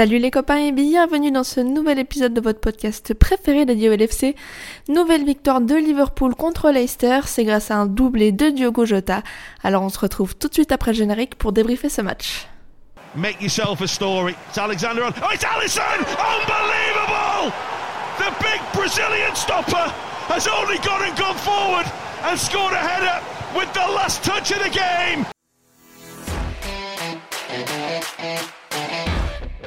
Salut les copains et bienvenue dans ce nouvel épisode de votre podcast préféré dédié au LFC. Nouvelle victoire de Liverpool contre Leicester, c'est grâce à un doublé de Diogo Jota. Alors on se retrouve tout de suite après le générique pour débriefer ce match. Make yourself a story. It's Alexander. Oh, it's Allison! Unbelievable! The big Brazilian stopper has only gone and gone forward and scored a header with the last touch of the game.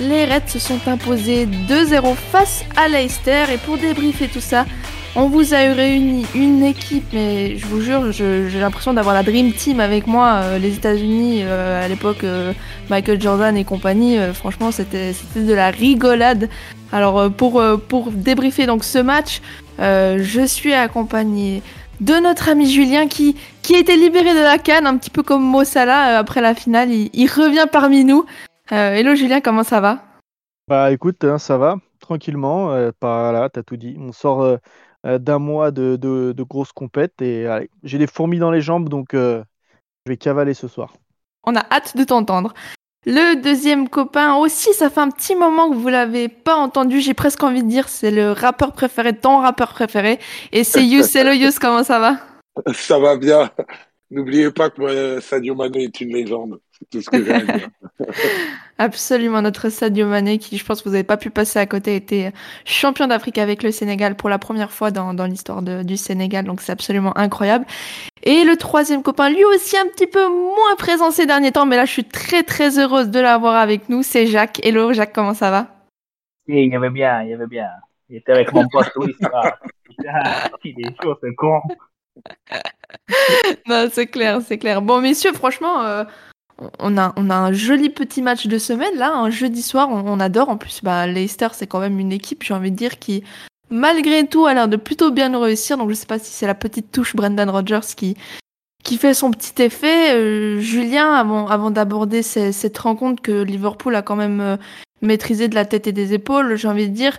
Les Reds se sont imposés 2-0 face à Leicester et pour débriefer tout ça, on vous a réuni une équipe, mais je vous jure, j'ai l'impression d'avoir la Dream Team avec moi. Euh, les États-Unis, euh, à l'époque, euh, Michael Jordan et compagnie, franchement, c'était de la rigolade. Alors, pour, pour débriefer donc ce match, je suis accompagné de notre ami Julien qui, qui a été libéré de la canne, un petit peu comme Mo Salah après la finale. Il, revient parmi nous. Hello Julien, comment ça va? Bah écoute, hein, ça va, tranquillement. pas là, t'as tout dit. On sort euh, d'un mois de, de, grosses compètes. Et j'ai des fourmis dans les jambes, donc euh, je vais cavaler ce soir. On a hâte de t'entendre. Le deuxième copain aussi, ça fait un petit moment que vous l'avez pas entendu. J'ai presque envie de dire, c'est le rappeur préféré, ton rappeur préféré. Et c'est Yus. Hello Yus, comment ça va? Ça va bien. N'oubliez pas que moi, Sadio Mané est une légende. C'est tout ce que j'ai à dire. Absolument, notre Sadio Mané, qui je pense que vous n'avez pas pu passer à côté, était champion d'Afrique avec le Sénégal pour la première fois dans, dans l'histoire du Sénégal, donc c'est absolument incroyable. Et le troisième copain, lui aussi un petit peu moins présent ces derniers temps, mais là je suis très très heureuse de l'avoir avec nous, c'est Jacques. Hello Jacques, comment ça va? Oui, il y avait bien, il y avait bien. Il était avec mon pote Louis, il est chaud, c'est con. non, c'est clair, c'est clair. Bon, messieurs, franchement, euh, on, a, on a un joli petit match de semaine, là, un jeudi soir, on, adore. En plus, bah, Leicester, c'est quand même une équipe, j'ai envie de dire, qui, malgré tout, a l'air de plutôt bien réussir. Donc, je sais pas si c'est la petite touche Brendan Rodgers qui, qui fait son petit effet. Euh, Julien, avant, avant d'aborder cette rencontre que Liverpool a quand même euh, maîtrisé de la tête et des épaules, j'ai envie de dire,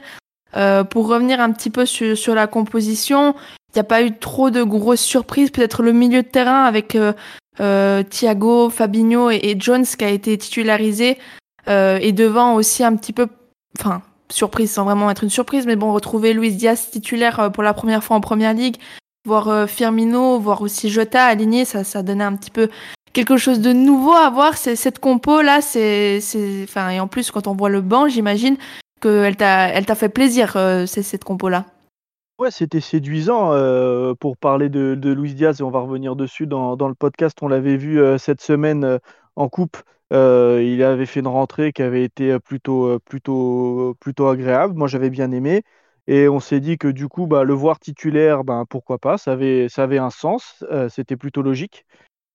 pour revenir un petit peu sur, sur la composition, il n'y a pas eu trop de grosses surprises. Peut-être le milieu de terrain avec euh, euh Thiago, Fabinho et, Jones qui a été titularisé. Euh, et devant aussi un petit peu, enfin, surprise sans vraiment être une surprise, mais bon, retrouver Luis Diaz titulaire euh, pour la première fois en première ligue, voir euh, Firmino, voir aussi Jota aligné, ça, ça donnait un petit peu quelque chose de nouveau à voir. C'est cette compo là, c'est, enfin, et en plus quand on voit le banc, j'imagine qu'elle t'a, elle t'a fait plaisir, c'est cette compo là. Ouais, c'était séduisant euh, pour parler de, de Luis Diaz et on va revenir dessus dans, dans le podcast. On l'avait vu euh, cette semaine euh, en coupe. il avait fait une rentrée qui avait été plutôt, plutôt, plutôt agréable. Moi, j'avais bien aimé. Et on s'est dit que du coup, bah, le voir titulaire, ben, pourquoi pas, ça avait, ça avait un sens, c'était plutôt logique.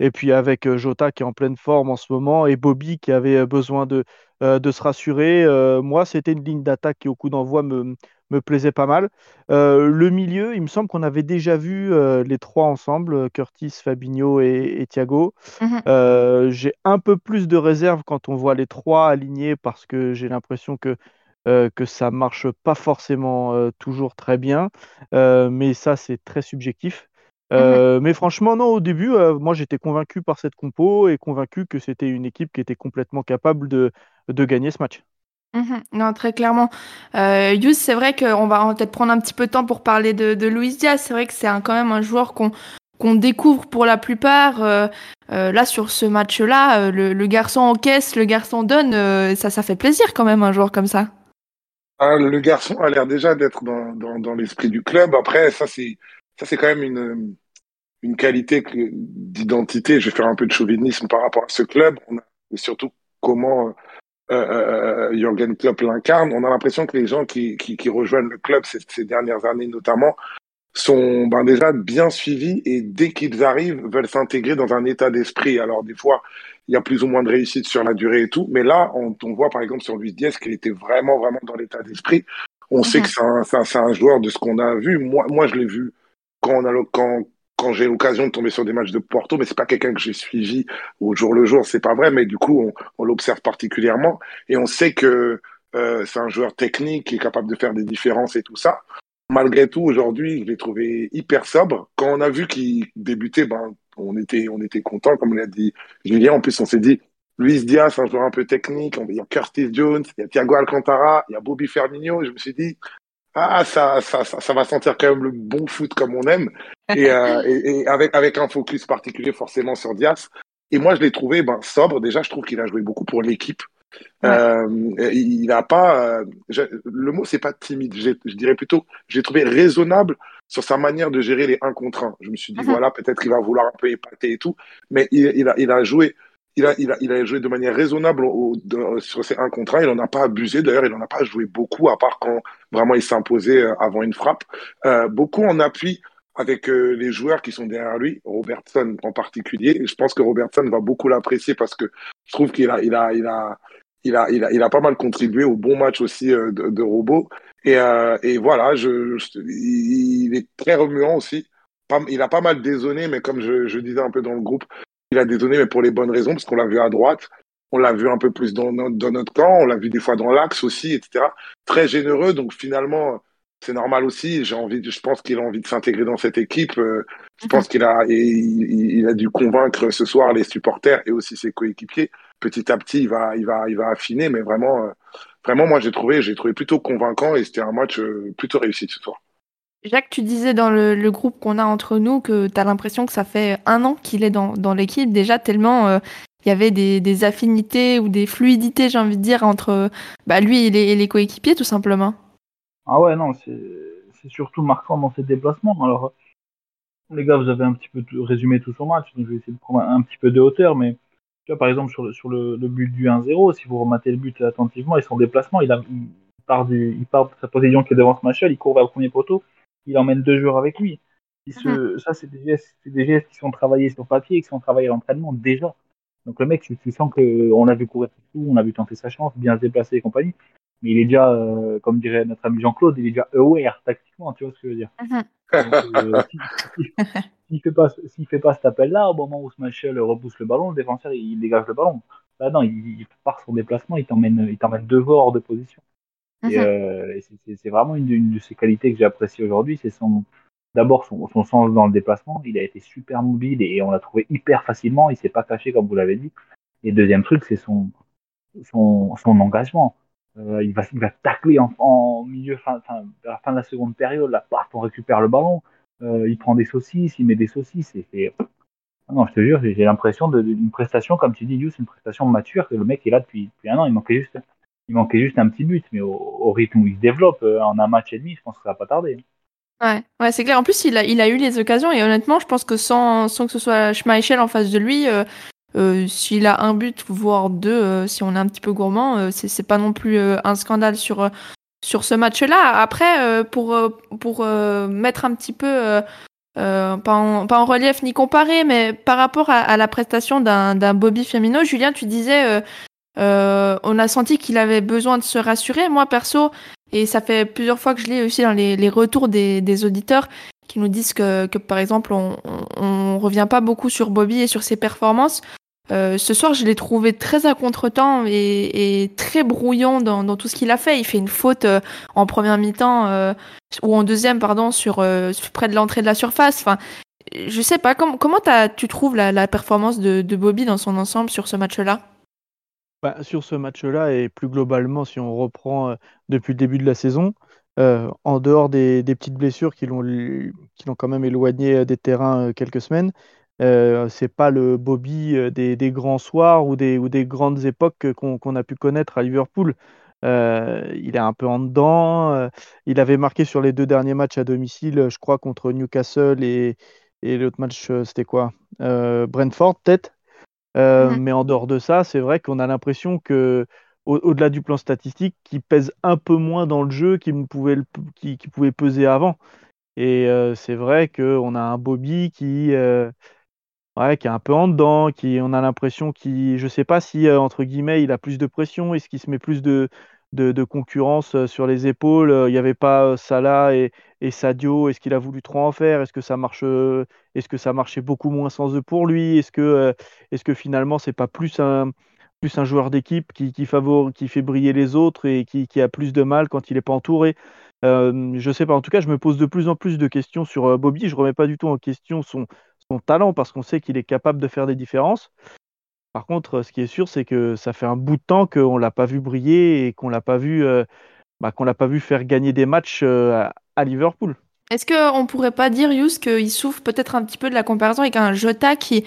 Et puis avec Jota qui est en pleine forme en ce moment et Bobby qui avait besoin de, de se rassurer, moi, c'était une ligne d'attaque qui, au coup d'envoi, me, me plaisait pas mal. Euh, le milieu, il me semble qu'on avait déjà vu euh, les trois ensemble, Curtis, Fabinho et, Thiago. Mhm. Euh, j'ai un peu plus de réserve quand on voit les trois alignés parce que j'ai l'impression que, que ça marche pas forcément toujours très bien. mais ça, c'est très subjectif. Mhm. Mais franchement, non, au début, moi j'étais convaincu par cette compo et convaincu que c'était une équipe qui était complètement capable de, de gagner ce match. Mhm. Non, très clairement. Euh, c'est vrai qu'on va peut-être prendre un petit peu de temps pour parler de, de Luis Diaz. C'est vrai que c'est quand même un joueur qu'on découvre pour la plupart. Euh, euh, là, sur ce match-là, euh, le, garçon encaisse, le garçon donne. Ça, ça fait plaisir quand même, un joueur comme ça. Ah, le garçon a l'air déjà d'être dans, l'esprit du club. Après, ça, c'est quand même une, qualité d'identité. Je vais faire un peu de chauvinisme par rapport à ce club. Et surtout comment euh, euh, euh, Jürgen Klopp l'incarne, on a l'impression que les gens qui, qui, qui rejoignent le club ces, ces, dernières années notamment sont ben, déjà bien suivis et dès qu'ils arrivent veulent s'intégrer dans un état d'esprit. Alors des fois, il y a plus ou moins de réussite sur la durée et tout, mais là, on, on voit par exemple sur Luis Diaz qu'il était vraiment vraiment dans l'état d'esprit. On sait Mhm. que c'est un, un- un joueur de ce qu'on a vu. Moi, moi je l'ai vu quand, on a, quand, quand j'ai l'occasion de tomber sur des matchs de Porto, mais c'est pas quelqu'un que j'ai suivi au jour le jour, c'est pas vrai, mais du coup, on, on l'observe particulièrement et on sait que euh, c'est un joueur technique qui est capable de faire des différences et tout ça. Malgré tout, aujourd'hui, je l'ai trouvé hyper sobre. Quand on a vu qu'il débutait, ben, on était, on était content, comme l'a dit Julien. En plus, on s'est dit, Luis Diaz, un joueur un peu technique. Il y a Curtis Jones, il y a Thiago Alcantara, il y a Bobby Firmino. Je me suis dit, ah, ça, ça, ça, ça va sentir quand même le bon foot comme on aime. Et, euh, et, et avec, avec un focus particulier forcément sur Diaz. Et moi, je l'ai trouvé ben, sobre. Déjà, je trouve qu'il a joué beaucoup pour l'équipe. Ouais. Euh, il n'a pas. euh, je- le mot, c'est pas timide. Je, je dirais plutôt, j'ai trouvé raisonnable sur sa manière de gérer les 1 contre 1. Je me suis dit, Mhm. voilà, peut-être qu'il va vouloir un peu épater et tout. Mais il, il, a, il a joué. Il a, joué de manière raisonnable sur ces 1 contre 1. Il n'en a pas abusé. D'ailleurs, il n'en a pas joué beaucoup, à part quand vraiment il s'imposait euh, avant une frappe. Euh, beaucoup en appui avec euh, les joueurs qui sont derrière lui, Robertson en particulier. Et je pense que Robertson va beaucoup l'apprécier parce que je trouve qu'il a, pas mal contribué au bon match aussi de, de Robot. Et, voilà, il est très remuant aussi. Pas- il a pas mal désonné, mais comme je disais un peu dans le groupe, il a désonné, mais pour les bonnes raisons, parce qu'on l'a vu à droite, on l'a vu un peu plus dans notre, dans notre camp, on l'a vu des fois dans l'axe aussi, etc. Très généreux, donc finalement, c'est normal aussi. J'ai envie, de- je pense qu'il a envie de s'intégrer dans cette équipe. Euh, Je pense qu'il a, et il, il a dû convaincre ce soir les supporters et aussi ses coéquipiers. Petit à petit, il va, il va, il va affiner, mais vraiment, euh, vraiment, moi, j'ai trouvé, j'ai trouvé plutôt convaincant et c'était un match euh, plutôt réussi ce soir. Jacques, tu disais dans le, groupe qu'on a entre nous que tu as l'impression que ça fait un an qu'il est dans, l'équipe, déjà tellement euh, il y avait des, affinités ou des fluidités, j'ai envie de dire, entre bah, lui et les, coéquipiers, tout simplement. Ah ouais, non, c'est surtout marquant dans ses déplacements. Alors, les gars, vous avez un petit peu résumé tout son match, donc je vais essayer de prendre un, petit peu de hauteur, mais tu vois, par exemple, sur le, but du 1-0, si vous rematez le but attentivement et son déplacement, il, part il part de sa position qui est devant Smashel, il court vers le premier poteau, il emmène deux joueurs avec lui. Se, Ça, c'est des, des gestes qui sont travaillés sur papier et qui sont travaillés à l'entraînement déjà. Donc le mec, tu, tu sens qu'on l'a vu courir tout, on l'a vu tenter sa chance, bien se déplacer et compagnie. Mais il est déjà, euh, comme dirait notre ami Jean-Claude, il est déjà aware tactiquement, tu vois ce que je veux dire. Donc, euh, si- si- S'il fait pas, s'il fait pas cet appel-là, au moment où Smashel repousse le ballon, le défenseur il, il dégage le ballon. Là, non, il, il part son déplacement, il t'emmène, il t'emmène deux hors de position. Et, Mhm. euh, et c'est- vraiment une, de- une de ses qualités que j'ai appréciées aujourd'hui, c'est son, d'abord son, son sens dans le déplacement. Il a été super mobile et on l'a trouvé hyper facilement. Il s'est pas caché comme vous l'avez dit. Et deuxième truc, c'est son, son, son engagement. Euh, il va, il va tacler en, en milieu, fin, fin, à la fin de la seconde période. Là, paf, on récupère le ballon. Euh, il prend des saucisses, il met des saucisses. Et, et- non, je te jure, j'ai l'impression d'une prestation, comme tu dis, Yous, une prestation mature. Que le mec est là depuis, depuis un an. Il manquait juste, il manquait juste un petit but, mais au, rythme où il se développe, euh, en un match et demi, je pense que ça va pas tarder. Ouais, ouais c'est clair. En plus, il a, il a eu les occasions et honnêtement, je pense que sans, sans que ce soit Schmeichel en face de lui, euh, euh, s'il a un but, voire deux, si on est un petit peu gourmand, c'est pas non plus un scandale sur, sur ce match-là. Après, pour, pour mettre un petit peu, pas, en, relief ni comparé, mais par rapport à, la prestation d'un d'un Bobby Firmino, Julien, tu disais, euh, on a senti qu'il avait besoin de se rassurer. Moi, perso, et ça fait plusieurs fois que je lis aussi dans les, les retours des, des auditeurs qui nous disent que, que par exemple, on, on, on revient pas beaucoup sur Bobby et sur ses performances. Euh, ce soir, je l'ai trouvé très à contretemps et, et très brouillon dans, dans tout ce qu'il a fait. Il fait une faute euh, en première mi-temps euh, ou en deuxième, pardon, sur euh, près de l'entrée de la surface. Enfin, je sais pas comment tu trouves la, la performance de, de Bobby dans son ensemble sur ce match-là? Bah, sur ce match-là et plus globalement, si on reprend euh, depuis le début de la saison, euh, en dehors des, petites blessures qui l'ont quand même éloigné euh, des terrains quelques semaines, euh, c'est pas le Bobby des, grands soirs ou des, grandes époques qu'on a pu connaître à Liverpool. Il est un peu en dedans. il avait marqué sur les deux derniers matchs à domicile, je crois, contre Newcastle et, et l'autre match, c'était quoi? Brentford, peut-être? Euh, mais en dehors de ça, c'est vrai qu'on a l'impression que, au- au-delà du plan statistique, qu'il pèse un peu moins dans le jeu qu'il pouvait, le- qu'il pouvait peser avant. Et euh, c'est vrai qu'on a un Bobby qui, euh, ouais, qui est un peu en dedans, qui, on a l'impression qu'il, je sais pas si, euh, entre guillemets, il a plus de pression, est-ce qu'il se met plus de, de, concurrence euh, sur les épaules. Euh, il n'y avait pas euh, Salah et, et Sadio. Est-ce qu'il a voulu trop en faire? Est-ce que ça marche Est-ce que ça marchait beaucoup moins sans eux pour lui? Est-ce que, est-ce que finalement c'est pas plus un plus un joueur d'équipe qui, qui, qui fait briller les autres et qui, qui a plus de mal quand il n'est pas entouré? Euh, Je sais pas. En tout cas, je me pose de plus en plus de questions sur Bobby. Je remets pas du tout en question son, son talent parce qu'on sait qu'il est capable de faire des différences. Par contre, ce qui est sûr, c'est que ça fait un bout de temps qu'on l'a pas vu briller et qu'on l'a pas vu, euh, bah, qu'on l'a pas vu faire gagner des matchs euh, à Liverpool. Est-ce qu'on pourrait pas dire, Yus, qu'il souffre peut-être un petit peu de la comparaison avec un Jota qui,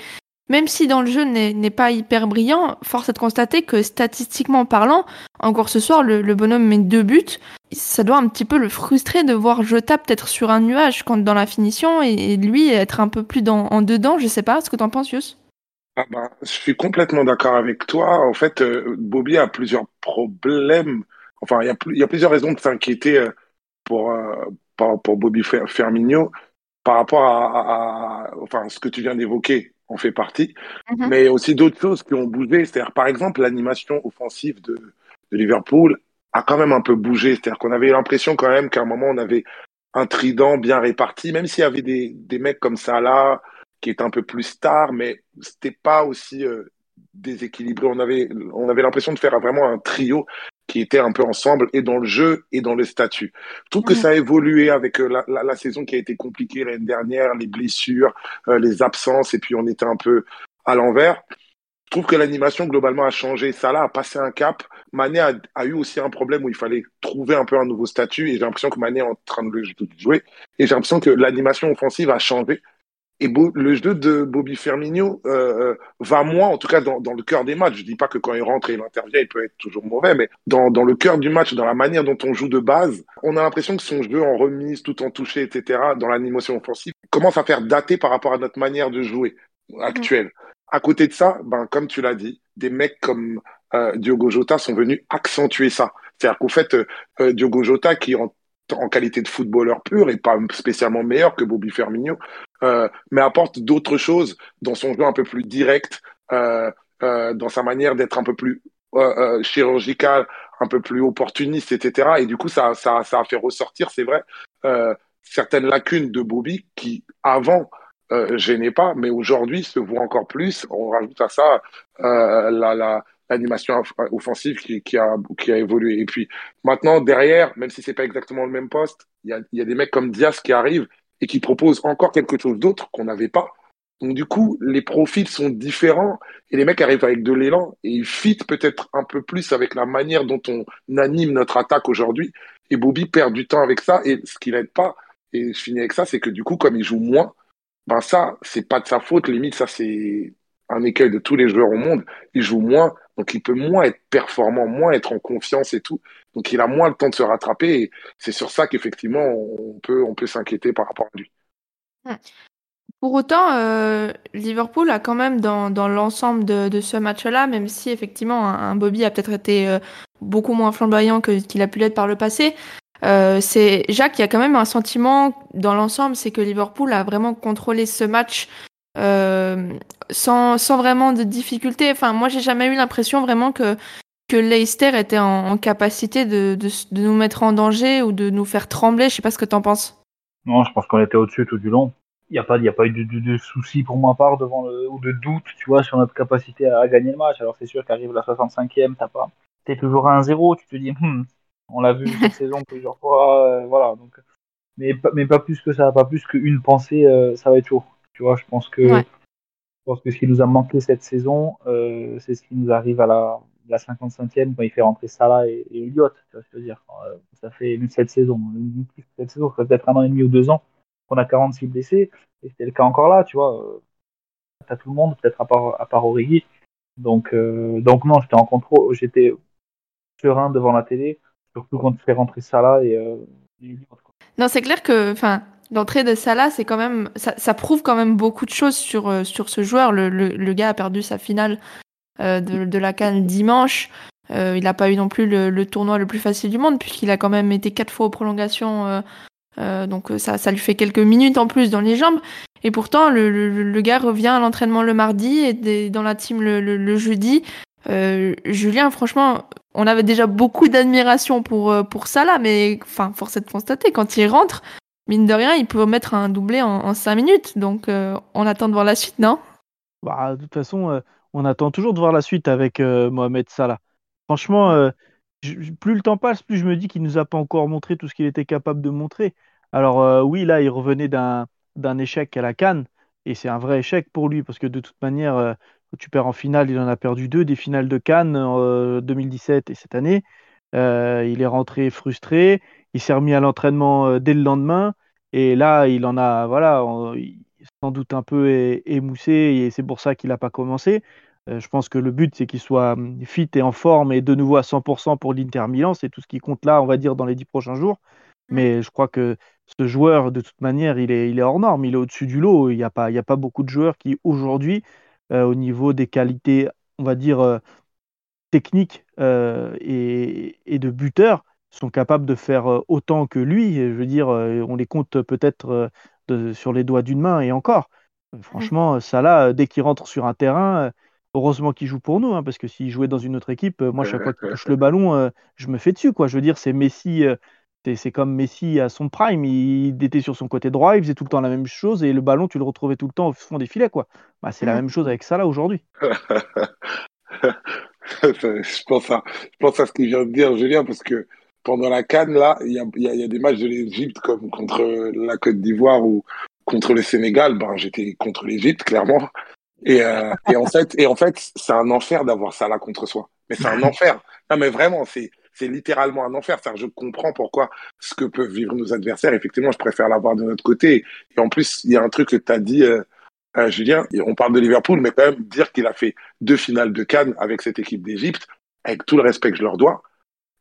même si dans le jeu n'est pas hyper brillant, force est de constater que statistiquement parlant, encore ce soir, le, bonhomme met deux buts. Ça doit un petit peu le frustrer de voir Jota peut-être sur un nuage quand dans la finition et, lui être un peu plus en dedans. Je sais pas, ce que t'en penses, Yus ah bah, je suis complètement d'accord avec toi. En fait, euh, Bobby a plusieurs problèmes. Enfin, il y a, il y a plusieurs raisons de s'inquiéter euh, pour, euh, pour, Bobby Fermigno par rapport à, enfin, ce que tu viens d'évoquer en fait partie, mm-hmm. mais aussi d'autres choses qui ont bougé. C'est-à-dire, par exemple, l'animation offensive de, de Liverpool a quand même un peu bougé. C'est-à-dire qu'on avait l'impression quand même qu'à un moment, on avait un trident bien réparti, même s'il y avait des, des mecs comme ça là, qui est un peu plus star, mais c'était pas aussi euh, déséquilibré. On avait, on avait l'impression de faire vraiment un trio qui était un peu ensemble et dans le jeu et dans le statut. Je trouve que ça a évolué avec euh, la, la, la, saison qui a été compliquée l'année dernière, les blessures, euh, les absences, et puis on était un peu à l'envers. Je trouve que l'animation globalement a changé. Salah a passé un cap. Mané a, a, eu aussi un problème où il fallait trouver un peu un nouveau statut et j'ai l'impression que Mané est en train de le jouer. Et j'ai l'impression que l'animation offensive a changé. Et le jeu de Bobby Firmino euh, euh, va moins, en tout cas dans, dans le cœur des matchs. Je dis pas que quand il rentre et il intervient, il peut être toujours mauvais, mais dans, dans le cœur du match, dans la manière dont on joue de base, on a l'impression que son jeu en remise, tout en touché, etc., dans l'animation offensive, commence à faire dater par rapport à notre manière de jouer actuelle. À côté de ça, ben comme tu l'as dit, des mecs comme euh, Diogo Jota sont venus accentuer ça. C'est-à-dire qu'au fait, euh, Diogo Jota, qui en en qualité de footballeur pur et pas spécialement meilleur que Bobby Firmino, euh, mais apporte d'autres choses dans son jeu un peu plus direct, euh, euh, dans sa manière d'être un peu plus euh, euh, chirurgical, un peu plus opportuniste, etc. Et du coup, ça, ça, ça a fait ressortir, c'est vrai, euh, certaines lacunes de Bobby qui, avant, gênaient pas, mais aujourd'hui se voient encore plus. On rajoute à ça la, la, l'animation offensive qui, qui, a, qui a évolué. Et puis maintenant, derrière, même si c'est pas exactement le même poste, il y a, y a des mecs comme Diaz qui arrivent et qui proposent encore quelque chose d'autre qu'on n'avait pas. Donc du coup, les profils sont différents et les mecs arrivent avec de l'élan et ils fit peut-être un peu plus avec la manière dont on anime notre attaque aujourd'hui. Et Bobby perd du temps avec ça et ce qui n'aide pas, et je finis avec ça, c'est que du coup, comme il joue moins, ben ça, c'est pas de sa faute. Limite, ça c'est un écueil de tous les joueurs au monde. Il joue moins, donc il peut moins être performant, moins être en confiance et tout. Donc il a moins le temps de se rattraper. Et c'est sur ça qu'effectivement on peut, on peut s'inquiéter par rapport à lui. Pour autant, euh, Liverpool a quand même dans, dans l'ensemble de, de, ce match-là, même si effectivement un, Bobby a peut-être été euh, beaucoup moins flamboyant que qu'il a pu l'être par le passé, euh, c'est Jacques, il y a quand même un sentiment dans l'ensemble, c'est que Liverpool a vraiment contrôlé ce match sans, sans vraiment de difficultés. Enfin, moi, j'ai jamais eu l'impression vraiment que, que Leicester était en, capacité de, de, de, nous mettre en danger ou de nous faire trembler. Je sais pas ce que t'en penses. Non, je pense qu'on était au-dessus tout du long. Il n'y a pas, y a pas eu de, de, de soucis pour ma part devant le, ou de doute, tu vois, sur notre capacité à, gagner le match. Alors c'est sûr qu'arrive la 65e, t'as pas, t'es toujours à 1-0, tu te dis, hmm, on l'a vu cette saison plusieurs fois, euh, voilà. Donc, mais, mais pas plus que ça, pas plus qu'une pensée, euh, ça va être chaud. Tu vois, je pense que, je pense que ce qui nous a manqué cette saison, euh, c'est ce qui nous arrive à la, la 55e quand il fait rentrer Salah et, et Elliott. Tu vois ce que je veux dire euh, Ça fait une, cette saison, une, cette saison, ça fait peut-être un an et demi ou deux ans qu'on a 46 blessés. Et c'était le cas encore là, tu vois. Euh, T'as tout le monde, peut-être à part, à part Origi. Donc, euh, donc non, j'étais en contrôle, j'étais serein devant la télé, surtout quand tu fais rentrer Salah et, et Elliott. Non, c'est clair que, enfin, L'entrée de Salah, c'est quand même, ça, prouve quand même beaucoup de choses sur, euh, sur ce joueur. Le, le, gars a perdu sa finale euh, de, de, la Cannes dimanche. Euh, il n'a pas eu non plus le, le, tournoi le plus facile du monde puisqu'il a quand même été quatre fois aux prolongations. Donc ça, ça lui fait quelques minutes en plus dans les jambes. Et pourtant, le, gars revient à l'entraînement le mardi et dans la team le, jeudi. Julien, franchement, on avait déjà beaucoup d'admiration pour, pour Salah, mais enfin, force est de constater, quand il rentre, mine de rien, il peut mettre un doublé en, en 5 minutes. Donc, euh, on attend de voir la suite, non? Bah, de toute façon, euh, on attend toujours de voir la suite avec euh, Mohamed Salah. Franchement, plus le temps passe, plus je me dis qu'il nous a pas encore montré tout ce qu'il était capable de montrer. Alors oui, là, il revenait d'un échec à la CAN, et c'est un vrai échec pour lui, parce que de toute manière, tu perds en finale, il en a perdu deux, des finales de Cannes euh, 2017 et cette année. Il est rentré frustré, il s'est remis à l'entraînement euh, dès le lendemain, et là, il en a, voilà, sans doute un peu émoussé, et c'est pour ça qu'il n'a pas commencé. Euh, je pense que le but, c'est qu'il soit hum, fit et en forme et de nouveau à 100% pour l'Inter Milan. C'est tout ce qui compte là, on va dire, dans les dix prochains jours. Mais je crois que ce joueur, de toute manière, il est, il est hors norme. Il est au-dessus du lot. Il n'y a pas, il y a pas beaucoup de joueurs qui, aujourd'hui, euh, au niveau des qualités, on va dire, euh, techniques euh, et, et de buteurs, sont capables de faire euh, autant que lui. Je veux dire, euh, on les compte peut-être euh, sur les doigts d'une main et encore. Euh, Franchement, Salah, euh, dès qu'il rentre sur un terrain, heureusement qu'il joue pour nous, hein, parce que s'il jouait dans une autre équipe, moi, chaque fois qu'il touche le ballon, je me fais dessus, quoi. Je veux dire, c'est Messi, c'est comme Messi à son prime. Il était sur son côté droit, il faisait tout le temps la même chose, et le ballon, tu le retrouvais tout le temps au fond des filets, quoi. Bah, c'est la Mhm. même chose avec Salah aujourd'hui. je pense à, je pense à ce qu'il vient de dire, Julien, parce que pendant la CAN, là, il y a, il y a, il y a des matchs de l'Égypte comme contre la Côte d'Ivoire ou contre le Sénégal. Ben, j'étais contre l'Égypte, clairement. Et, euh, et en fait, et en fait, c'est un enfer d'avoir ça là contre soi. Mais c'est un enfer. Non, mais vraiment, c'est, c'est littéralement un enfer. Je comprends pourquoi ce que peuvent vivre nos adversaires. Effectivement, je préfère l'avoir de notre côté. Et en plus, il y a un truc que tu as dit, euh, euh, Julien. On parle de Liverpool, mais quand même dire qu'il a fait deux finales de Cannes avec cette équipe d'Égypte, avec tout le respect que je leur dois.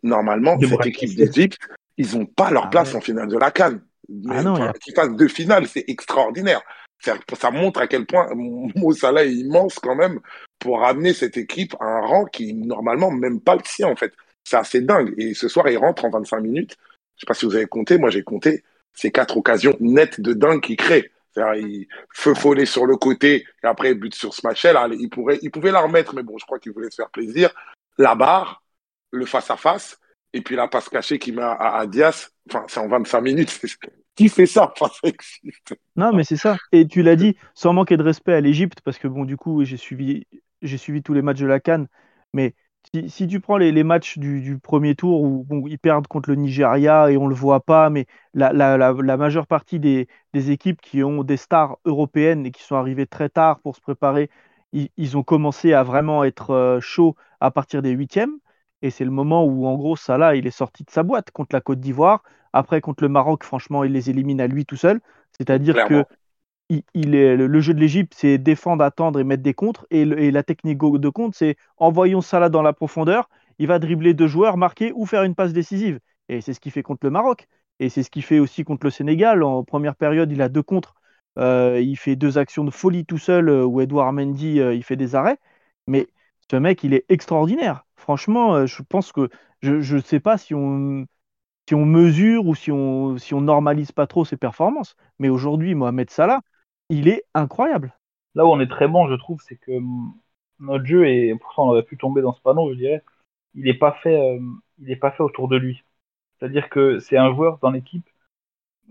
Normalement, De cette équipe d'Égypte, ils ont pas leur Ah place ouais. en finale de la Cannes. Mais Ah non, a- qu'ils fassent deux finales, c'est extraordinaire. Ça, ça montre à quel point Mo Salah est immense quand même pour ramener cette équipe à un rang qui normalement même pas le sien en fait. C'est assez dingue. Et ce soir, il rentre en 25 minutes. Je sais pas si vous avez compté, moi j'ai compté. C'est quatre occasions nettes de dingue qu'il crée. Il feu follet sur le côté et après but sur Smachel. Il pourrait, il pouvait la remettre, mais bon, je crois qu'il voulait se faire plaisir. La barre, le face à face, et puis la passe cachée qu'il met à, à Diaz. Enfin, c'est en 25 minutes. Qui fait ça. Non, mais c'est ça. Et tu l'as dit, sans manquer de respect à l'Égypte, parce que bon, du coup, j'ai suivi, j'ai suivi tous les matchs de la CAN. Mais si, tu prends les, matchs du, premier tour où ils perdent contre le Nigeria et on le voit pas, mais la, la, la, majeure partie des, des équipes qui ont des stars européennes et qui sont arrivées très tard pour se préparer, ils, ils ont commencé à vraiment être euh, chauds à partir des huitièmes. Et c'est le moment où, en gros, Salah, il est sorti de sa boîte contre la Côte d'Ivoire. Après, contre le Maroc, franchement, il les élimine à lui tout seul. C'est-à-dire que Clairement. il, il est, le, jeu de l'Égypte, c'est défendre, attendre et mettre des contres. Et, le- et la technique de contre, c'est envoyons Salah dans la profondeur. Il va dribbler deux joueurs, marquer ou faire une passe décisive. Et c'est ce qu'il fait contre le Maroc. Et c'est ce qu'il fait aussi contre le Sénégal. En première période, il a deux contres. Euh, il fait deux actions de folie tout seul euh, où Edouard Mendy euh, il fait des arrêts. Mais ce mec, il est extraordinaire. Franchement, euh, je pense que je ne sais pas si on, si on mesure ou si on, si on normalise pas trop ses performances. Mais aujourd'hui, Mohamed Salah, il est incroyable. Là où on est très bon, je trouve, c'est que hum, notre jeu, et pourtant on aurait pu tomber dans ce panneau, je dirais, il n'est pas fait, euh, il est pas fait autour de lui. C'est-à-dire que c'est un joueur dans l'équipe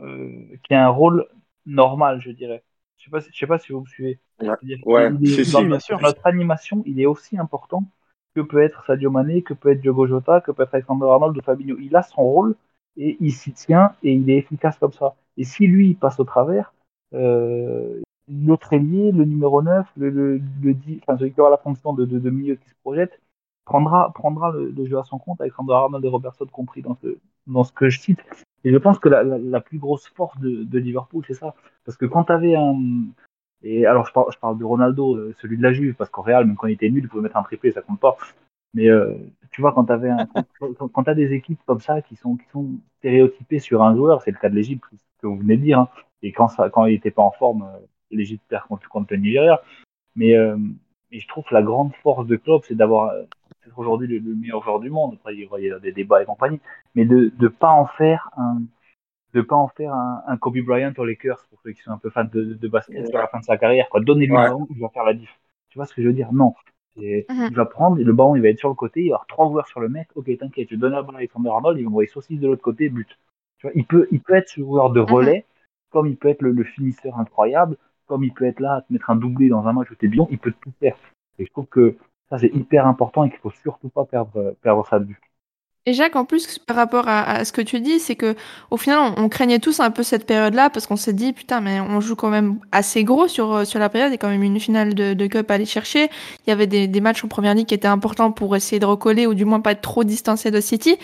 euh, qui a un rôle normal, je dirais. Je sais pas, si- je sais pas si vous me suivez. Ouais. C'est-à-dire Ouais, qu'il est- si, dans si, bien notre- sûr. Notre animation, il est aussi important que peut être Sadio Mané, que peut être Diogo Jota, que peut être Alexander Arnold ou Fabinho. Il a son rôle et il s'y tient et il est efficace comme ça. Et si lui il passe au travers, euh, l'autre ailier, le numéro 9, le, le, le 10, enfin celui qui aura la fonction de, de, milieu qui se projette, prendra, prendra le, jeu à son compte, Alexander Arnold et Robertson compris dans ce, dans ce que je cite. Et je pense que la, la, plus grosse force de Liverpool, c'est ça. Parce que quand tu avais un. Et alors, je parle, je parle de Ronaldo, euh, celui de la Juve, parce qu'au Real, même quand il était nul, il pouvait mettre un triplé, ça compte pas. Mais euh, tu vois, quand tu un, quand, quand as des équipes comme ça qui sont, qui sont stéréotypées sur un joueur, c'est le cas de l'Égypte, que vous venez de dire, hein, et quand, ça, quand il n'était pas en forme, euh, l'Égypte perd contre, contre le Nigeria. Mais, euh, mais je trouve que la grande force de Klopp, c'est d'avoir aujourd'hui le, le, meilleur joueur du monde. Après, il y a des débats et compagnie, mais de ne pas en faire un de pas en faire un, un, Kobe Bryant aux Lakers pour ceux qui sont un peu fans de, de basket ouais. à la fin de sa carrière. Quoi. Donnez-lui ouais. un il va faire la diff. Tu vois ce que je veux dire? Non. Et Mhm. Il va prendre, le ballon, il va être sur le côté, il va y avoir trois joueurs sur le mec. Ok, t'inquiète, je donne la balle à Alexander Arnold, il va envoyer saucisse de l'autre côté, but. Tu vois, il peut, il peut être ce joueur de relais, comme il peut être le, le finisseur incroyable, comme il peut être là à te mettre un doublé dans un match où t'es bien, il peut tout faire. Et je trouve que ça, c'est hyper important et qu'il faut surtout pas perdre, perdre ça de vue. Et Jacques, en plus, par rapport à, ce que tu dis, c'est que au final, on, on craignait tous un peu cette période-là parce qu'on s'est dit, putain, mais on joue quand même assez gros sur, euh, sur la période. Il y a quand même une finale de, de Cup à aller chercher. Il y avait des, des matchs en première ligue qui étaient importants pour essayer de recoller ou du moins pas être trop distancé de City.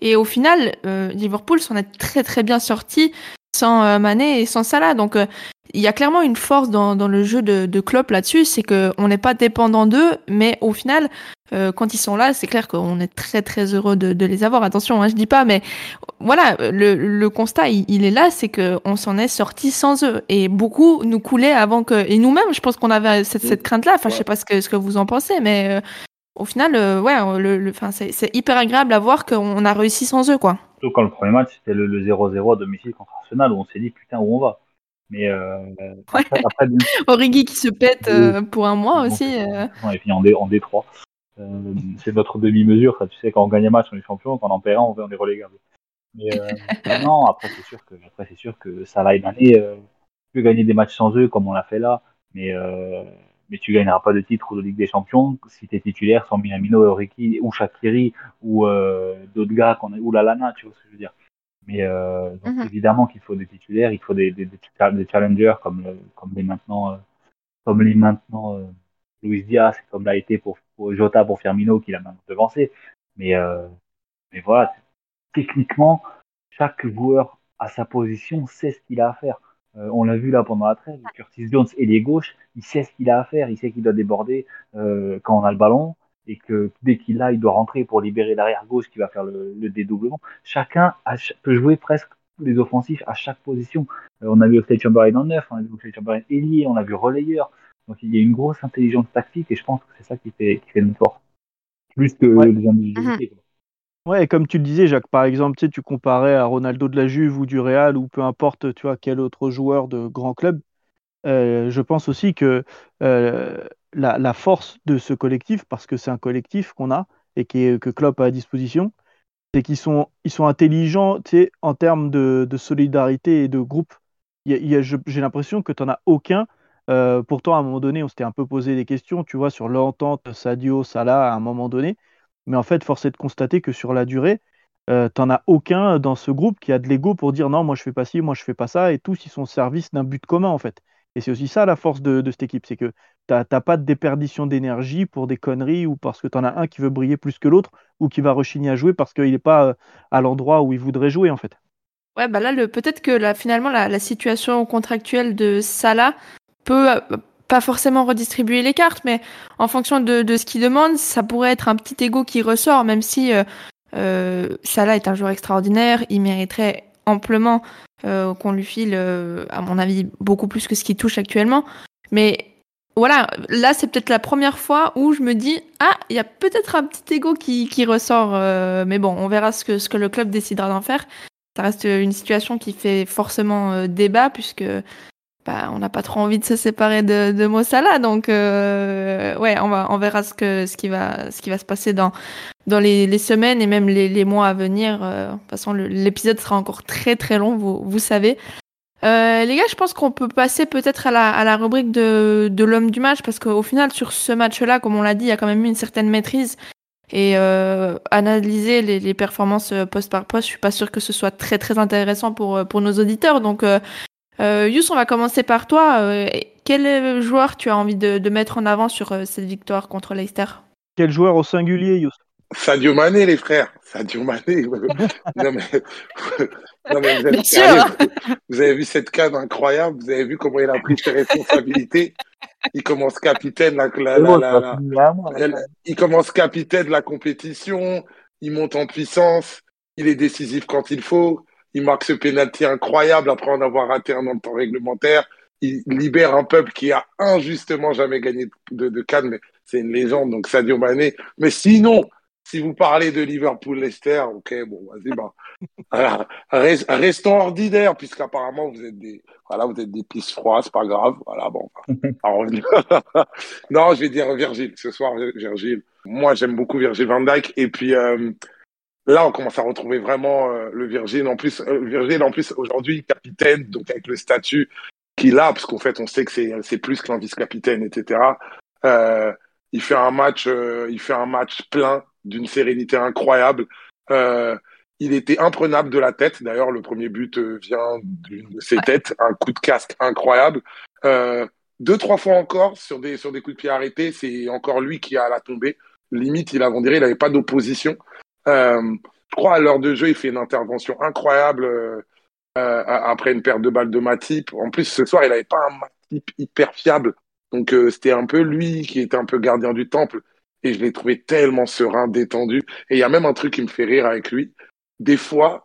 Et au final, euh, Liverpool s'en est très très bien sorti sans euh, Mané et sans Salah. Donc euh, il y a clairement une force dans, dans le jeu de, de Klopp là-dessus, c'est que on n'est pas dépendant d'eux, mais au final, euh, quand ils sont là, c'est clair qu'on est très très heureux de, de les avoir. Attention, hein, je dis pas, mais voilà, le, le constat il, il est là, c'est que on s'en est sorti sans eux et beaucoup nous coulaient avant que et nous-mêmes, je pense qu'on avait cette, cette crainte-là. Enfin, je sais pas ce que ce que vous en pensez, mais euh, au final, euh, ouais, le, c'est c'est hyper agréable à voir qu'on a réussi sans eux, quoi. Surtout quand le premier match, c'était le le 0-0 à domicile contre Arsenal, où on s'est dit, putain, où on va? Mais euh, après, après, bien sûr, Origi qui se pète euh, pour un mois aussi. euh. on est fini en, D, en D3. Euh, c'est notre demi-mesure, ça. Tu sais, quand on gagne un match, on est champion, quand on en perd un, on est relégable. Mais non, après, c'est sûr que, après, c'est sûr que et Mané, euh, tu peux gagner des matchs sans eux, comme on l'a fait là, mais, mais tu gagneras pas de titre ou de Ligue des Champions si tu es titulaire sans Minamino, Origi ou Shakiri ou euh, d'autres gars qu'on a, ou Lalana, tu vois ce que je veux dire. Mais euh, donc, Mhm. évidemment qu'il faut des titulaires, il faut des, des, des, des challengers comme, le- comme les maintenant, euh, comme les maintenant euh, Luis Diaz, comme l'a été pour, pour Jota, pour Firmino, qui l'a même devancé. Mais, euh, mais voilà, techniquement, chaque joueur à sa position sait ce qu'il a à faire. Euh, on l'a vu là pendant la trêve, Curtis Jones ailier gauche, il sait ce qu'il a à faire, il sait qu'il doit déborder euh, quand on a le ballon et que dès qu'il a, il doit rentrer pour libérer l'arrière gauche qui va faire le, le dédoublement. Chacun a, peut jouer presque les offensifs à chaque position. Euh, on a vu Oxlade Chamberlain en neuf, on a vu Oxlade Chamberlain ailier, on a vu relayeur. Donc il y a une grosse intelligence tactique et je pense que c'est ça qui fait, qui fait notre force. Plus que Ouais. les individualités. quoi. Ouais, et comme tu le disais, Jacques, par exemple, tu sais, tu comparais à Ronaldo de la Juve ou du Real ou peu importe, tu vois, quel autre joueur de grand club. Euh, je pense aussi que euh, la, force de ce collectif, parce que c'est un collectif qu'on a et que Klopp a à disposition, c'est qu'ils sont, intelligents, en termes de, solidarité et de groupe. J'ai l'impression que tu n'en as aucun. Euh, pourtant, à un moment donné, on s'était un peu posé des questions, tu vois, sur l'entente Sadio, Salah, à un moment donné. Mais en fait, force est de constater que sur la durée, euh, t'en as aucun dans ce groupe qui a de l'ego pour dire non, moi je fais pas ci, moi je fais pas ça, et tous ils sont au service d'un but commun en fait. Et c'est aussi ça la force de, cette équipe, c'est que t'as t'as pas de déperdition d'énergie pour des conneries ou parce que t'en as un qui veut briller plus que l'autre ou qui va rechigner à jouer parce qu'il n'est pas euh, à l'endroit où il voudrait jouer en fait. Ouais, bah là, peut-être que finalement, la, situation contractuelle de Salah peut euh, pas forcément redistribuer les cartes, mais en fonction de, ce qu'il demande, ça pourrait être un petit ego qui ressort, même si euh, Salah est un joueur extraordinaire, il mériterait amplement euh, qu'on lui file, euh, à mon avis, beaucoup plus que ce qu'il touche actuellement. Mais voilà, là, c'est peut-être la première fois où je me dis, ah, il y a peut-être un petit ego qui, qui ressort, euh, mais bon, on verra ce que, le club décidera d'en faire ça reste une situation qui fait forcément débat puisque on n'a pas trop envie de se séparer de, de Mo Salah. Donc euh, ouais, on va on verra ce que ce qui va ce qui va se passer dans dans les, semaines et même les, mois à venir. Euh, de toute façon, l'épisode sera encore très très long, vous vous savez. Euh, les gars, je pense qu'on peut passer peut-être à la, à la rubrique de, de l'homme du match parce qu'au final, sur ce match-là, comme on l'a dit, il y a quand même eu une certaine maîtrise. Et analyser les, les performances poste par poste, je suis pas sûre que ce soit très très intéressant pour, pour nos auditeurs. Donc, euh, Yus, on va commencer par toi. Euh, quel joueur tu as envie de, de mettre en avant sur euh, cette victoire contre Leicester? Quel joueur au singulier, Yous? Sadio Mané, les frères. Sadio Mané. non, mais, non, mais vous, êtes Bien sûr. sérieux vous avez vu cette canne incroyable. Vous avez vu comment il a pris ses responsabilités. Il commence capitaine. La, la, elle- il commence capitaine de la compétition. Il monte en puissance. Il est décisif quand il faut. Il marque ce pénalty incroyable après en avoir raté un dans le temps réglementaire. Il libère un peuple qui a injustement jamais gagné de, de Cannes, mais c'est une légende, donc Sadio Mané. Mais sinon, si vous parlez de Liverpool-Leicester, ok, bon, vas-y, bah, voilà. Rest- restons ordinaires, puisqu'apparemment vous êtes des, voilà, vous êtes des pistes froides, c'est pas grave, voilà, bon. revenir. non, je vais dire Virgile, ce soir, Virgile. Moi, j'aime beaucoup Virgile van Dijk, et puis, euh, là, on commence à retrouver vraiment euh, le Virgile. En plus, euh, Virgile, en plus, aujourd'hui, capitaine, donc avec le statut qu'il a, parce qu'en fait, on sait que c'est, c'est plus qu'un vice-capitaine, etc. Euh, il fait un match, il fait un match plein d'une sérénité incroyable. Il était imprenable de la tête. D'ailleurs, le premier but vient d'une de ses têtes, un coup de casque incroyable. Deux, trois fois encore sur des sur des coups de pied arrêtés, c'est encore lui qui a la tombée. Limite, il a, on dirait, il n'avait pas d'opposition. Euh, je crois à l'heure de jeu, il fait une intervention incroyable euh, euh, après une perte de balle de Matip. En plus, ce soir, il n'avait pas un Matip hyper fiable. Donc, euh, c'était un peu lui qui était un peu gardien du temple. Et je l'ai trouvé tellement serein, détendu. Et il y a même un truc qui me fait rire avec lui. Des fois,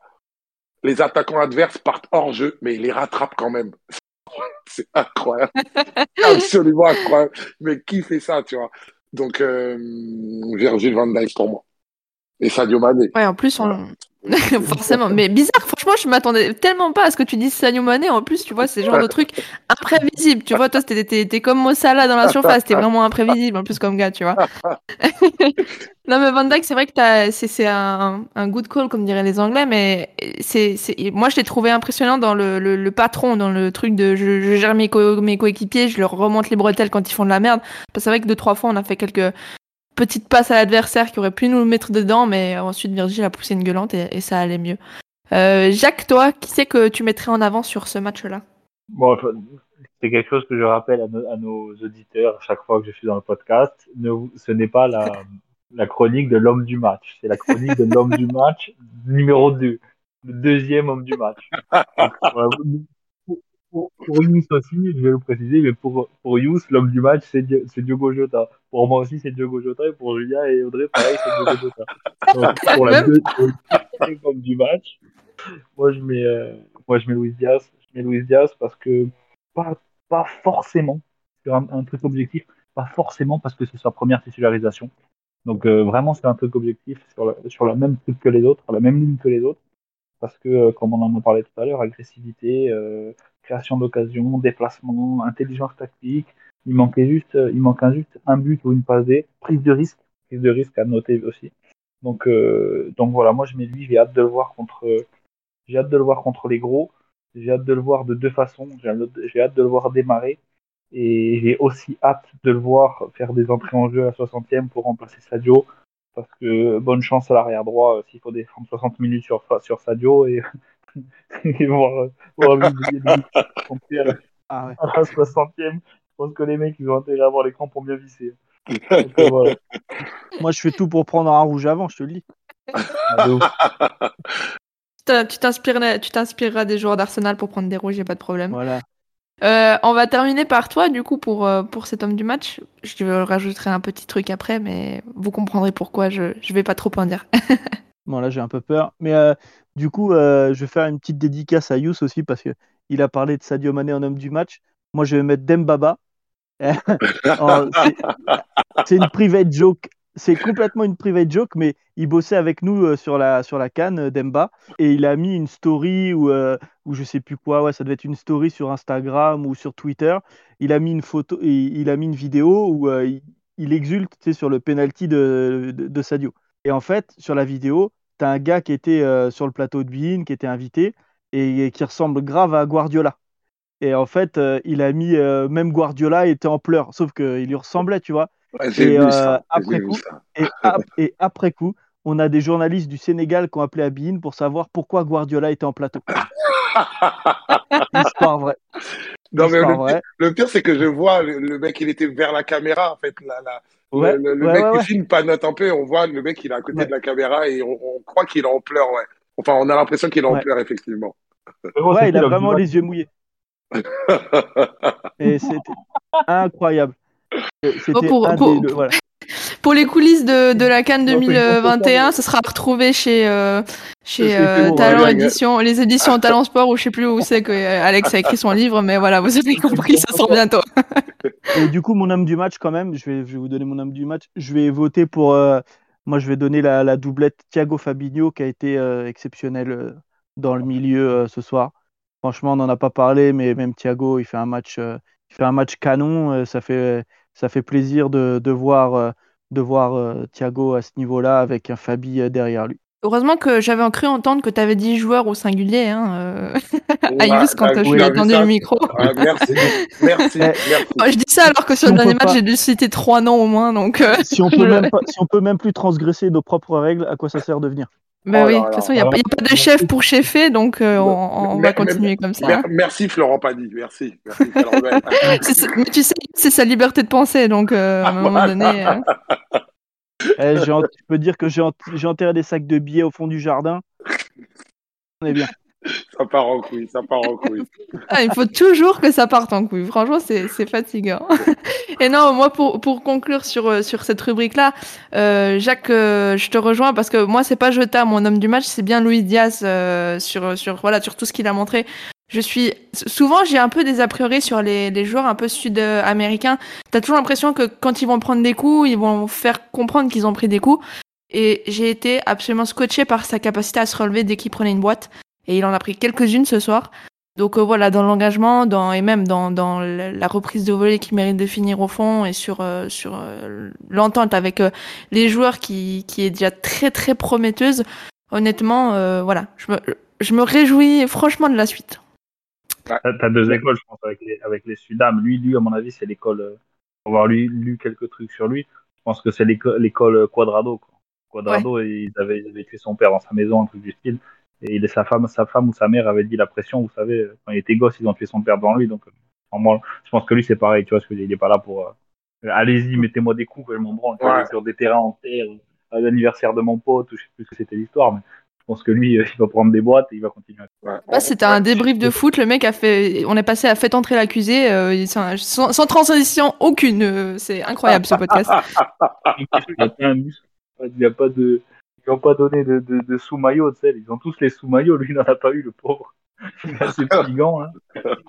les attaquants adverses partent hors jeu, mais il les rattrape quand même. C'est incroyable. Absolument incroyable. Mais qui fait ça, tu vois? Donc, euh, Virgil van Dijk pour moi. Et Sadio Mané. Ouais, en plus, on... forcément. Mais bizarre, franchement, je m'attendais tellement pas à ce que tu dises Sadio Mané. En plus, tu vois, c'est genre de truc imprévisible. Tu vois, toi, t'es, comme Mo Salah dans la surface. T'es vraiment imprévisible, en plus, comme gars, tu vois. non, mais Van Dijk, c'est vrai que t'as, c'est, un, un good call, comme diraient les Anglais, mais c'est, c'est, moi, je l'ai trouvé impressionnant dans le, le, le patron, dans le truc de je, je gère mes, co- mes coéquipiers, je leur remonte les bretelles quand ils font de la merde. Parce que c'est vrai que deux, trois fois, on a fait quelques petite passe à l'adversaire qui aurait pu nous le mettre dedans, mais ensuite Virgile a poussé une gueulante et, et ça allait mieux. Euh, Jacques, toi, qui c'est que tu mettrais en avant sur ce match-là? Bon, c'est quelque chose que je rappelle à nos, à nos auditeurs chaque fois que je suis dans le podcast. Ne, ce n'est pas la, la chronique de l'homme du match. C'est la chronique de l'homme du match numéro 2. Le deuxième homme du match. Donc, pour, pour, Yous aussi, je vais le préciser, mais pour, pour Yous, l'homme du match, c'est Di- c'est Diogo Jota. Pour moi aussi, c'est Diogo Jota. Et pour Julia et Audrey, pareil, c'est Diogo Jota. Pour la deux- pour le deuxième homme du match, moi, je mets, euh, moi, je mets Luis Diaz. Je mets Luis Diaz parce que pas, pas forcément, sur un, truc objectif, pas forcément parce que c'est sa première titularisation. Donc euh, vraiment, c'est un truc objectif sur la, sur la même truc que les autres, la même ligne que les autres, parce que, euh, comme on en a parlé tout à l'heure, agressivité, euh, création d'occasion, déplacement, intelligence tactique, il manquait juste, euh, il manque un, juste un but ou une passe D, prise de risque, prise de risque à noter aussi. Donc, euh, donc voilà, moi je mets lui, j'ai hâte de le voir contre, j'ai hâte de le voir contre les gros. J'ai hâte de le voir de deux façons. J'ai hâte de le voir démarrer. Et j'ai aussi hâte de le voir faire des entrées en jeu à 60e pour remplacer Sadio. Parce que bonne chance à l'arrière droit euh, s'il faut défendre 60 minutes sur, sur Sadio et, et voir, voir des buts compter à la Ah ouais. à la 60e. Je pense que les mecs ils ont intérêt à avoir l'écran pour mieux visser. Donc, voilà. Moi, je fais tout pour prendre un rouge avant, je te le dis. Ah, de Tu t'inspireras, tu t'inspireras des joueurs d'Arsenal pour prendre des rouges, y a pas de problème. Voilà. Euh, on va terminer par toi, du coup, pour, euh, pour cet homme du match. Je rajouterai un petit truc après, mais vous comprendrez pourquoi je, je vais pas trop en dire. Bon, là, j'ai un peu peur. Mais euh, du coup, euh, je vais faire une petite dédicace à Yous aussi parce que il a parlé de Sadio Mané en homme du match. Moi, je vais mettre Dembaba. C'est- une private joke. C'est complètement une private joke, mais il bossait avec nous euh, sur la, sur la canne, Demba, et il a mis une story ou, euh, je sais plus quoi, ouais, ça devait être une story sur Instagram ou sur Twitter. Il a mis une photo, il, il a mis une vidéo où il, exulte sur le penalty de, de Sadio. Et en fait, sur la vidéo, tu as un gars qui était euh, sur le plateau de Bein, qui était invité, et, et qui ressemble grave à Guardiola. Et en fait, euh, il a mis, euh, même Guardiola était en pleurs, sauf qu'il lui ressemblait, tu vois. Ouais, Et, ça. après coup- ça. Et, ap- et après coup, on a des journalistes du Sénégal qui ont appelé à Bein pour savoir pourquoi Guardiola était en plateau. Histoire vraie. Non, mais le, pire, c'est que je vois le, le mec, il était vers la caméra, en fait. La, la, Ouais, le le ouais, mec ouais, qui ouais. filme panote un peu, on voit le mec, il est à côté Ouais. de la caméra et on, on croit qu'il est en pleurs, ouais. Enfin, on a l'impression qu'il est en Ouais. pleurs, effectivement. Ouais, il a du vraiment les yeux mouillés. Et c'était incroyable. C'était pour- voilà. Les coulisses de, de la Cannes Non, c'est une 2021, conférence. ça sera retrouvé chez, euh, chez euh, Talent Édition, les éditions Talent Sport, ou je sais plus où c'est que euh, Alex a écrit son livre, mais voilà, vous avez compris, ça sort bientôt. Et du coup, mon homme du match, quand même, je vais, je vais vous donner mon homme du match. Je vais voter pour, euh, moi, je vais donner la, la doublette Thiago Fabinho qui a été exceptionnel euh, dans le milieu ce soir. Franchement, on n'en a pas parlé, mais même Thiago, il fait un match, il fait un match canon. ça fait, ça fait plaisir de, de voir, euh, de voir euh, Thiago à ce niveau-là avec un Fabi euh, derrière lui. Heureusement que j'avais cru entendre que tu avais dit joueur au singulier, hein, euh, Ouais, Ayus, quand je lui ai tendu le micro. Ouais, merci, merci, Eh, merci. Oh, je dis ça alors que sur Si le dernier match, pas- j'ai dû citer trois noms au moins, donc. euh, Si on peut même pas, si on peut même plus transgresser nos propres règles, à quoi ça sert de venir? Bah Oh oui, de toute façon, il n'y a, pas- y a pas de chef pour cheffer, donc euh, on, on Mais- va continuer comme ça. Mer- Merci Florent Padi, merci. mais tu sais, c'est sa liberté de penser, donc euh, à un moment donné. euh, Eh, Je peux dire que j'ai enterré des sacs de billets au fond du jardin. On est bien. ça part en couille, ça part en couille. ah, il faut toujours que ça parte en couille. Franchement, c'est c'est fatigant. Et non, moi, pour, pour conclure sur, euh, sur cette rubrique-là, euh, Jacques, euh, je te rejoins parce que moi, c'est pas Jota, mon homme du match, c'est bien Luis Diaz euh, sur, sur, voilà, sur tout ce qu'il a montré. Je suis souvent j'ai un peu des a priori sur les, les joueurs un peu sud-américains. T'as toujours l'impression que quand ils vont prendre des coups, ils vont faire comprendre qu'ils ont pris des coups. Et j'ai été absolument scotché par sa capacité à se relever dès qu'il prenait une boîte. Et il en a pris quelques-unes ce soir. Donc euh, voilà, dans l'engagement, dans et même dans, dans la reprise de volée qui mérite de finir au fond et sur euh, sur euh, l'entente avec les joueurs qui qui est déjà très très prometteuse. Honnêtement, voilà, je me je me réjouis franchement de la suite. T'as t'as deux écoles, je pense, avec les, avec les Sudam. Lui, lui, à mon avis, c'est l'école. Pour avoir lu, lu quelques trucs sur lui, je pense que c'est l'éco- l'école Quadrado. Quoi. Quadrado, il, avait, il avait tué son père dans sa maison, un truc du style. Et il sa femme, sa femme ou sa mère avait dit la pression, vous savez, quand il était gosse, ils ont tué son père devant lui. Donc, en moi, je pense que lui, c'est pareil, tu vois, ce que je veux dire, il est pas là pour. euh, Allez-y, mettez-moi des coups, je m'en branle. Ouais. Sur des terrains en terre, à l'anniversaire de mon pote, ou je sais plus ce que c'était l'histoire, mais je pense que lui, euh, il va prendre des boîtes et il va continuer. Ouais. Bah, c'était un débrief de foot. Le mec a fait, on est passé à fait entrer l'accusé euh, sans, transition aucune. C'est incroyable ce podcast. il n'y a pas un muscle. Il n'y a pas de. Ils n'ont pas donné de, de, de sous-maillot, tu sais. Ils ont tous les sous-maillots. Lui, il n'en a pas eu, le pauvre. Il a ses petits gants, là.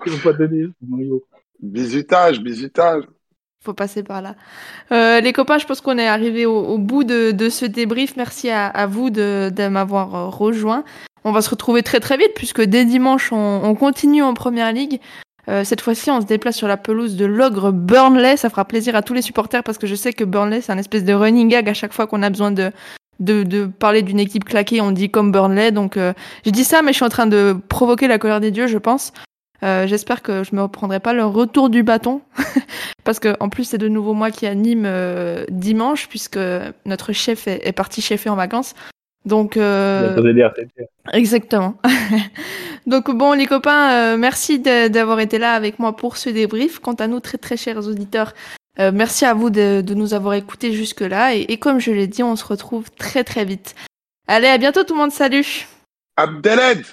Ils n'ont pas donné les sous-maillots. Bisutage, bisutage. Faut passer par là. Euh, les copains, je pense qu'on est arrivé au, au bout de, de ce débrief. Merci à, à vous de, de m'avoir euh, rejoint. On va se retrouver très très vite puisque dès dimanche, on, on continue en première ligue. Euh, cette fois-ci, on se déplace sur la pelouse de l'ogre Burnley. Ça fera plaisir à tous les supporters parce que je sais que Burnley, c'est un espèce de running gag à chaque fois qu'on a besoin de, de, de parler d'une équipe claquée. On dit comme Burnley. Donc, euh, je dis ça, mais je suis en train de provoquer la colère des dieux, je pense. Euh, J'espère que je me reprendrai pas le retour du bâton parce que en plus c'est de nouveau moi qui anime euh, dimanche puisque notre chef est, est parti chefer en vacances. Donc euh. Exactement. Donc bon, les copains, euh, merci d'avoir été là avec moi pour ce débrief. Quant à nous, très très chers auditeurs, euh, merci à vous de, nous avoir écoutés jusque-là. Et, et comme je l'ai dit, on se retrouve très très vite. Allez, à bientôt tout le monde, salut Abdeled